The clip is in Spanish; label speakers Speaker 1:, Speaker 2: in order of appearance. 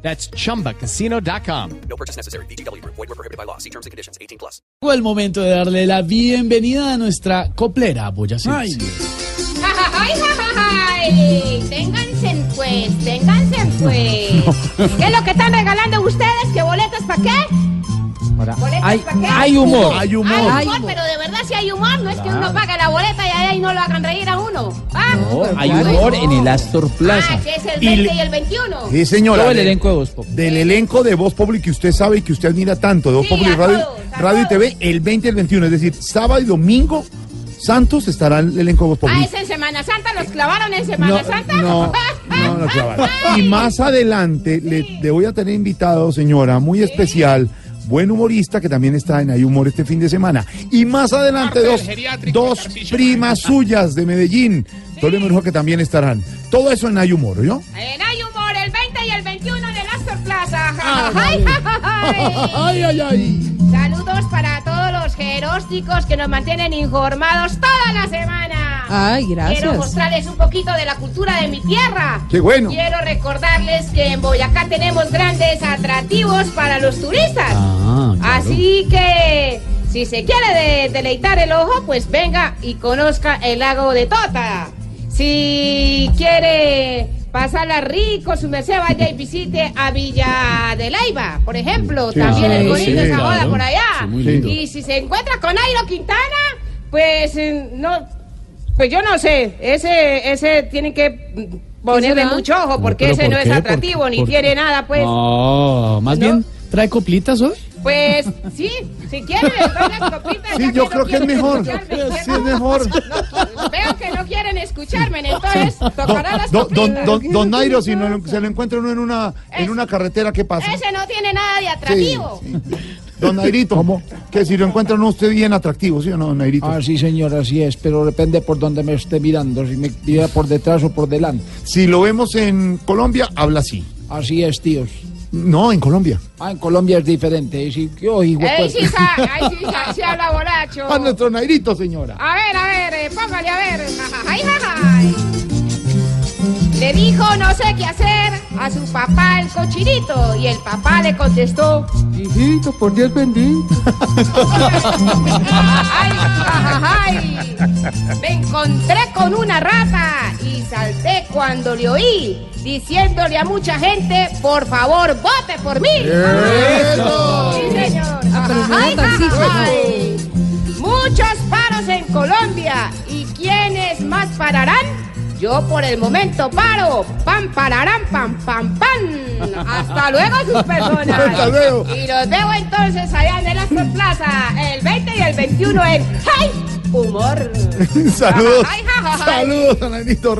Speaker 1: That's chumbacasino.com.
Speaker 2: No purchase necessary. BGW. Void were prohibited by law. See terms and conditions. 18 plus.
Speaker 3: Llegó el momento de darle la bienvenida a nuestra coplera boyacense.
Speaker 4: ¡Ay, ay! Ténganse pues, ténganse pues. ¿Qué es lo que están regalando ustedes? ¿Qué boletas para qué? ¿Boletas
Speaker 3: Hay, hay humor.
Speaker 4: Hay humor, pero de verdad si hay humor, no es que uno pague la boleta y ahí no lo hagan reír a uno. Ah,
Speaker 3: Hay humor en el Astor Plaza.
Speaker 4: ah que es el
Speaker 5: Y
Speaker 4: 20
Speaker 5: le-
Speaker 4: y el 21.
Speaker 5: Sí, señora.
Speaker 3: Todo el elenco de Voz Populi.
Speaker 5: Del elenco de Voz Populi que usted sabe y que usted admira tanto, de Voz
Speaker 4: Sí,
Speaker 5: Populi Radio,
Speaker 4: todos,
Speaker 5: Radio y. TV, el 20 y el 21, es decir, sábado y domingo, Santos estará el elenco de Voz
Speaker 4: Ah,
Speaker 5: Populi.
Speaker 4: es en Semana Santa, los clavaron en Semana Santa.
Speaker 5: no, no, no, claro. Y más adelante le, le voy a tener invitado, señora, muy especial, buen humorista que también está en Hay Humor este fin de semana. Y más adelante dos, dos primas suyas de Medellín, Tolio Merujo, que también estarán. Todo eso en Hay Humor, ¿yo?
Speaker 4: En Hay Humor, el 20 y el 21 en el Astor Plaza. ¡Ay, ay!
Speaker 5: Ay, ay, ay.
Speaker 4: Saludos para todos los jerósticos que nos mantienen informados toda la semana.
Speaker 6: Ay, gracias.
Speaker 4: Quiero mostrarles un poquito de la cultura de mi tierra.
Speaker 5: Qué bueno.
Speaker 4: Quiero recordarles que en Boyacá tenemos grandes atractivos para los turistas.
Speaker 3: Ah, claro.
Speaker 4: Así que si se quiere de- deleitar el ojo, pues venga y conozca el lago de Tota. Si quiere pasarla rico, su merced vaya y visite a Villa de Leyva, por ejemplo.
Speaker 5: Sí,
Speaker 4: También el bonito
Speaker 5: sí,
Speaker 4: esa boda
Speaker 3: claro.
Speaker 4: por allá.
Speaker 3: Sí, muy lindo.
Speaker 4: y si se encuentra con Airo Quintana, pues eh, no, pues yo no sé, ese, ese tienen que ponerle mucho ojo porque ese
Speaker 3: ¿por
Speaker 4: no es
Speaker 3: qué? ¿Por
Speaker 4: atractivo
Speaker 3: qué?
Speaker 4: ni
Speaker 3: ¿Por
Speaker 4: tiene nada, pues.
Speaker 3: No, más
Speaker 4: ¿No?
Speaker 3: bien trae coplitas hoy.
Speaker 4: Pues sí, si quieren les doy las copitas.
Speaker 5: Sí, yo
Speaker 4: no
Speaker 5: creo que es mejor. Sí, es mejor.
Speaker 4: No, veo que no quieren escucharme, entonces tocará las
Speaker 5: Don, don,
Speaker 4: copitas.
Speaker 5: don, don Nairo, si no, se lo encuentra uno en una, en una carretera, ¿qué pasa?
Speaker 4: Ese no tiene nada de atractivo.
Speaker 5: Sí, sí. Don Nairito, ¿cómo? Que si lo encuentra uno usted bien atractivo, ¿sí o no, Nairito?
Speaker 7: Ah, sí, señor, así es, pero depende por dónde me esté mirando, si me mira por detrás o por delante.
Speaker 5: Si lo vemos en Colombia, habla así.
Speaker 7: Así es, tíos.
Speaker 5: No, en Colombia.
Speaker 7: Ah, en Colombia es diferente. Y si, oh, hijo,
Speaker 4: Ahí
Speaker 7: pues,
Speaker 4: sí, sa- ahí sí, sa- sí habla borracho.
Speaker 5: A nuestro Nairito, señora.
Speaker 4: A ver, a ver, eh, póngale a ver. Ay, ay, ay. Le dijo no sé qué hacer a su papá el cochinito y el papá le contestó.
Speaker 7: hijito, por Dios bendito.
Speaker 4: Ay, ay, ay. Me encontré con una rata y salté cuando le oí diciéndole a mucha gente, por favor, vote por mí. Sí, señor. Ay, ay. Muchos paros en Colombia. ¿Y quiénes más pararán? Yo por el momento paro. Pam, pararán, pam, pam, pam. Hasta luego, sus personas.
Speaker 5: Hasta luego.
Speaker 4: Y los veo entonces allá en el Astor Plaza, el 20 y el 21 en ¡Hey! Humor.
Speaker 5: Saludos. Saludos, don Nairito.